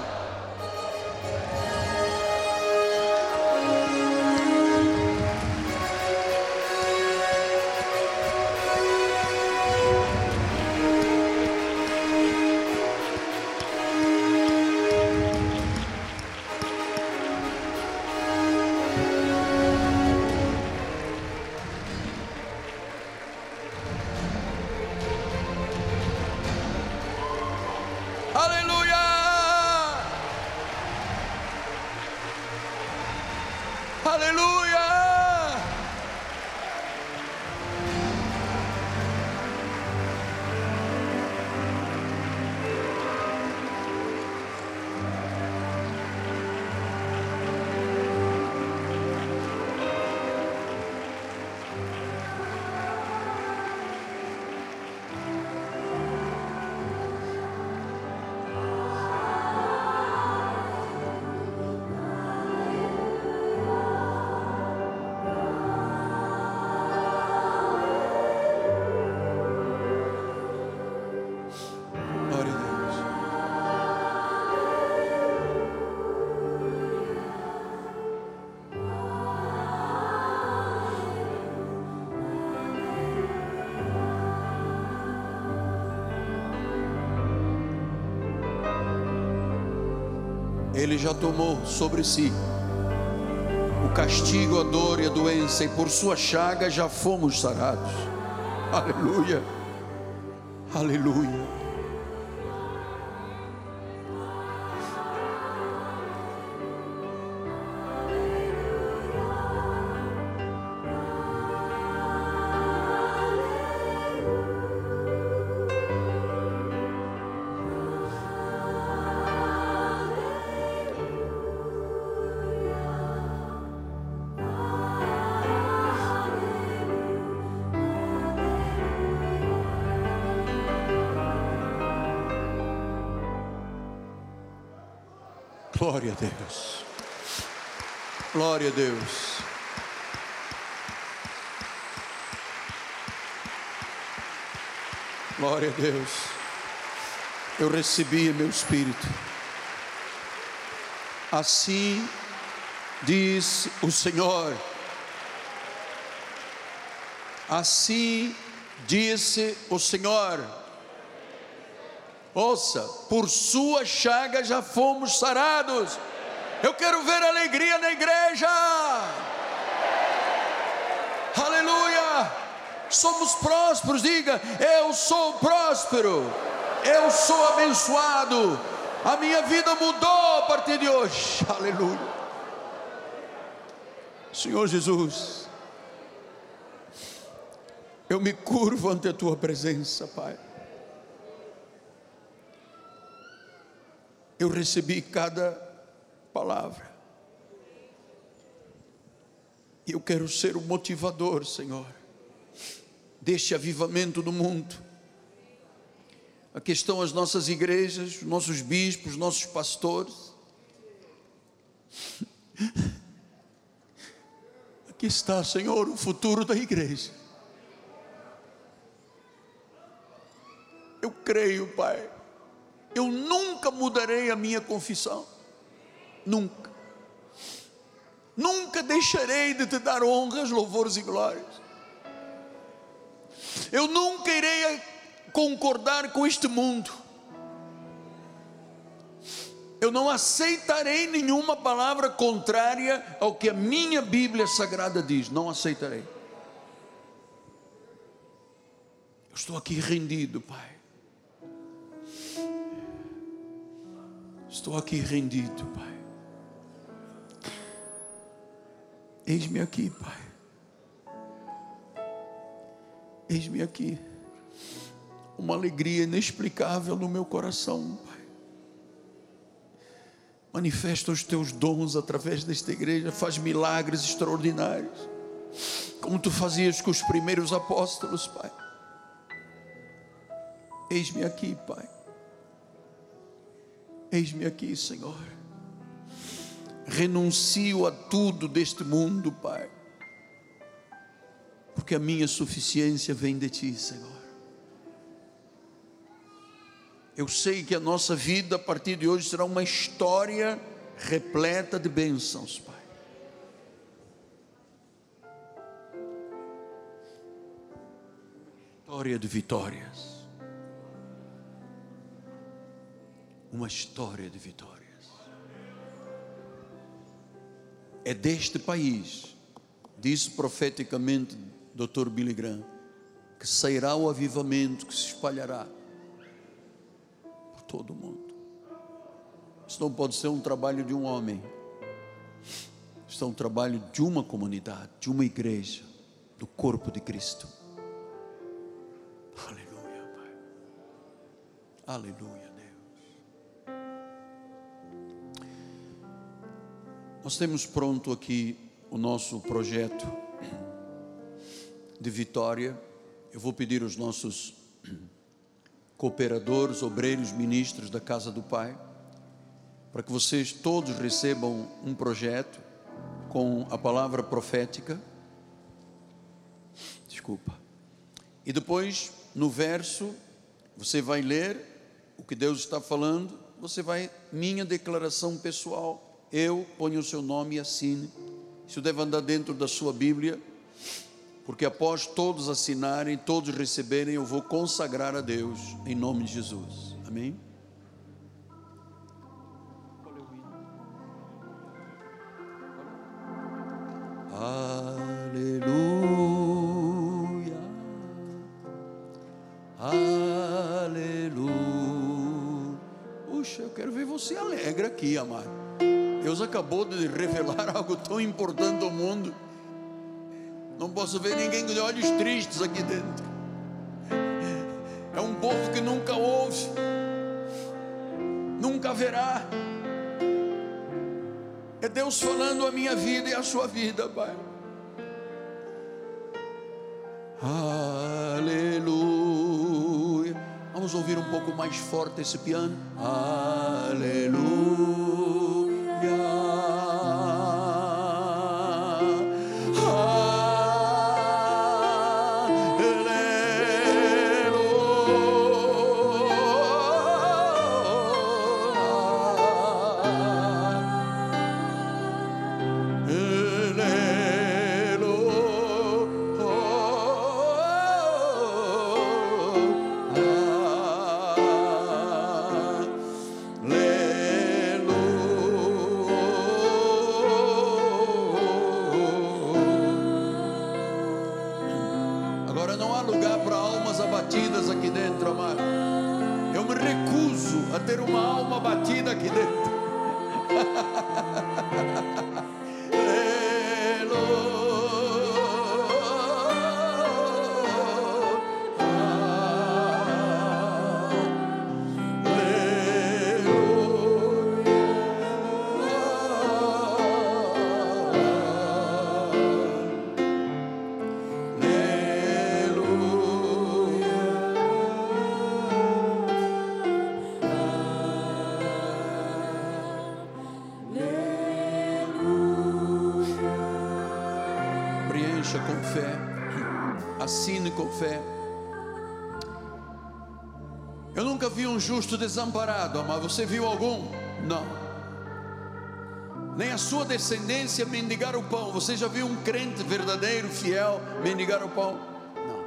Já tomou sobre si o castigo, a dor e a doença, e por sua chaga já fomos sarados. Aleluia. Aleluia. A Deus. Glória a Deus. Glória a Deus. Eu recebi meu espírito. Assim diz o Senhor. Assim disse o Senhor Ouça, por sua chaga já fomos sarados. Eu quero ver alegria na igreja. Aleluia. Somos prósperos, diga: Eu sou próspero. Eu sou abençoado. A minha vida mudou a partir de hoje. Aleluia. Senhor Jesus, eu me curvo ante a tua presença, Pai. eu recebi cada palavra. E eu quero ser o motivador, Senhor, deste avivamento do mundo. Aqui estão as nossas igrejas, os nossos bispos, os nossos pastores. Aqui está, Senhor, o futuro da igreja. Eu creio, Pai eu nunca mudarei a minha confissão. Nunca. Nunca deixarei de te dar honras, louvores e glórias. Eu nunca irei concordar com este mundo. Eu não aceitarei nenhuma palavra contrária ao que a minha Bíblia Sagrada diz. Não aceitarei. Eu estou aqui rendido, Pai Estou aqui rendido, Pai. Eis-me aqui, Pai. Eis-me aqui. Uma alegria inexplicável no meu coração, Pai. Manifesta os teus dons através desta igreja, faz milagres extraordinários, como tu fazias com os primeiros apóstolos, Pai. Eis-me aqui, Pai. Eis-me aqui, Senhor. Renuncio a tudo deste mundo, Pai, porque a minha suficiência vem de Ti, Senhor. Eu sei que a nossa vida a partir de hoje será uma história repleta de bênçãos, Pai. História de vitórias. uma história de vitórias. É deste país, disse profeticamente Dr. Billy Graham, que sairá o avivamento que se espalhará por todo o mundo. Isso não pode ser um trabalho de um homem, isso é um trabalho de uma comunidade, de uma igreja, do corpo de Cristo. Aleluia, Pai. Aleluia. Nós temos pronto aqui o nosso projeto de vitória. Eu vou pedir aos nossos cooperadores, obreiros, ministros da casa do Pai, para que vocês todos recebam um projeto com a palavra profética. Desculpa. E depois, no verso, você vai ler o que Deus está falando, você vai minha declaração pessoal eu ponho o seu nome e assine. Isso deve andar dentro da sua Bíblia, porque após todos assinarem, todos receberem, eu vou consagrar a Deus em nome de Jesus. Amém? Aleluia. Aleluia. Puxa, eu quero ver você alegre aqui, amado. Deus acabou de revelar algo tão importante ao mundo. Não posso ver ninguém de olhos tristes aqui dentro. É um povo que nunca ouve, nunca verá. É Deus falando a minha vida e a sua vida, Pai. Aleluia. Vamos ouvir um pouco mais forte esse piano. Aleluia. Um justo desamparado, mas você viu algum? Não. Nem a sua descendência mendigar o pão. Você já viu um crente verdadeiro, fiel, mendigar o pão? Não.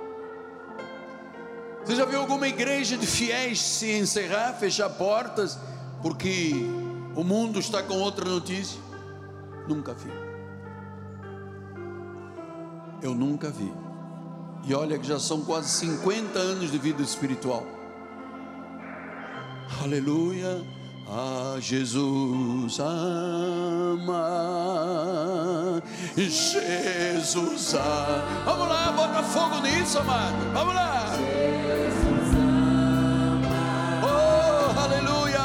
Você já viu alguma igreja de fiéis se encerrar, fechar portas, porque o mundo está com outra notícia? Nunca vi. Eu nunca vi. E olha que já são quase 50 anos de vida espiritual. Aleluia. Ah, Jesus ama. Jesus ama. Vamos lá, bota fogo nisso, amado. Vamos lá. Oh, aleluia.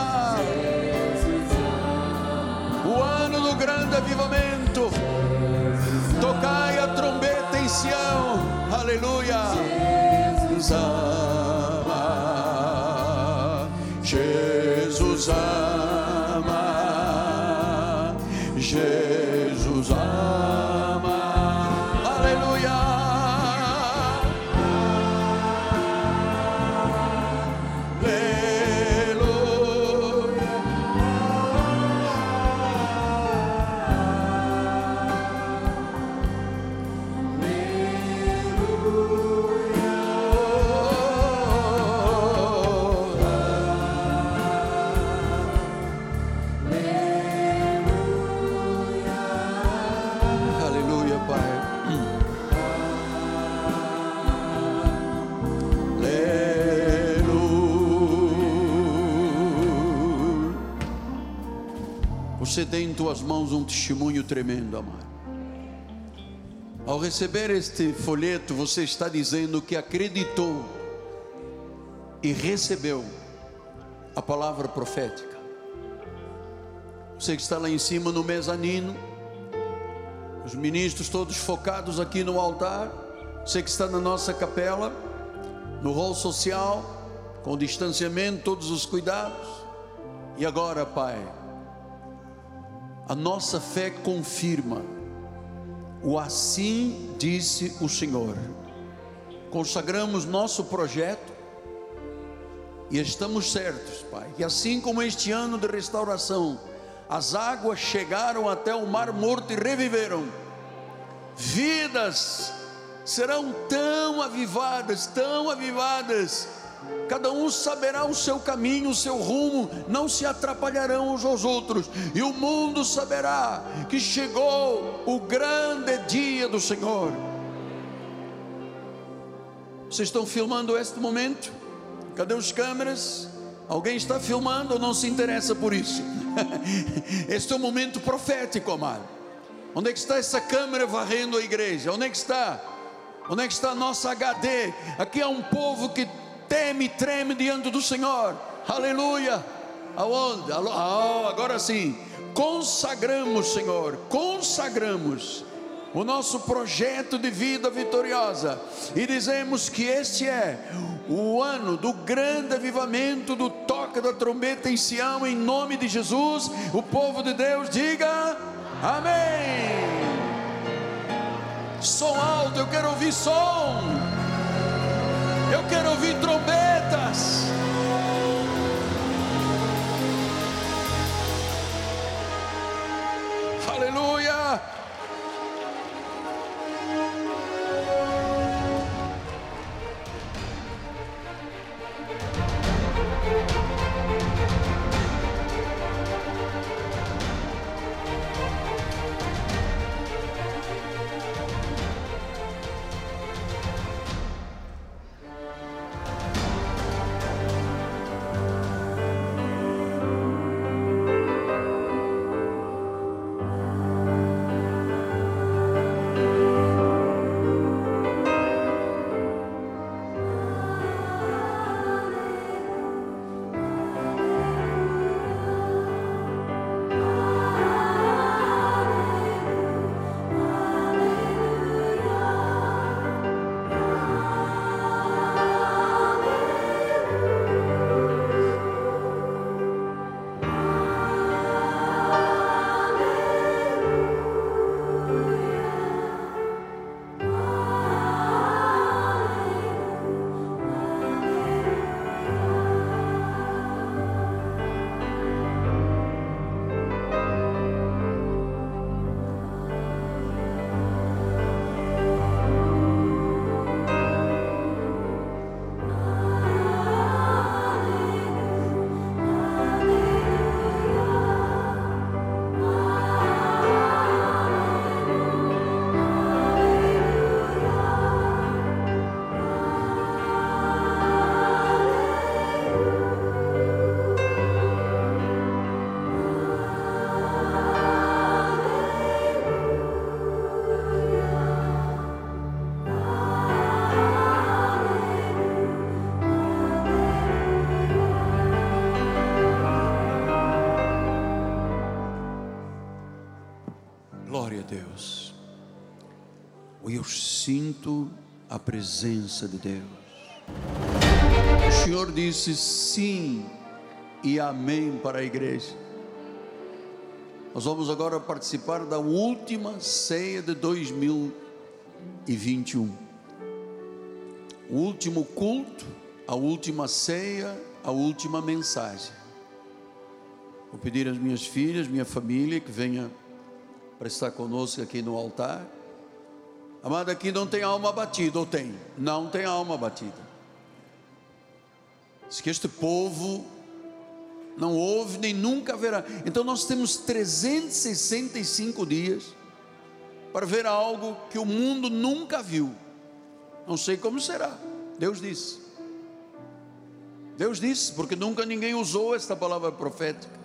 O ano do grande avivamento. Tocai a trombeta em Sião. Aleluia. Jesus ama. Jesus mãos um testemunho tremendo, amado. Ao receber este folheto, você está dizendo que acreditou e recebeu a palavra profética. Você que está lá em cima no mezanino, os ministros todos focados aqui no altar, você que está na nossa capela, no hall social, com distanciamento, todos os cuidados. E agora, Pai, a nossa fé confirma o assim disse o Senhor. Consagramos nosso projeto e estamos certos, Pai, que assim como este ano de restauração, as águas chegaram até o mar morto e reviveram, vidas serão tão avivadas, tão avivadas, cada um saberá o seu caminho, o seu rumo, não se atrapalharão uns aos outros, e o mundo saberá que chegou o grande dia do Senhor. Vocês estão filmando este momento? Cadê os câmeras? Alguém está filmando ou não se interessa por isso? Este é um momento profético, amado. Onde é que está essa câmera varrendo a igreja? Onde é que está? Onde é que está a nossa HD? Aqui há um povo que teme e treme diante do Senhor. Aleluia. Aonde? Ah, agora sim. Consagramos, Senhor. Consagramos o nosso projeto de vida vitoriosa e dizemos que este é o ano do grande avivamento do toque da trombeta em Sião, em nome de Jesus. O povo de Deus diga amém. Som alto, eu quero ouvir som, eu quero ouvir trombetas. Aleluia. A presença de Deus. O Senhor disse sim e amém para a igreja. Nós vamos agora participar da última ceia de 2021. O último culto, a última ceia, a última mensagem. Vou pedir às minhas filhas, minha família, que venha para estar conosco aqui no altar. Amado, aqui não tem alma batida, ou tem? Não tem alma batida. Diz que este povo não houve nem nunca haverá. Então nós temos 365 dias para ver algo que o mundo nunca viu. Não sei como será. Deus disse. Deus disse, porque nunca ninguém usou esta palavra profética.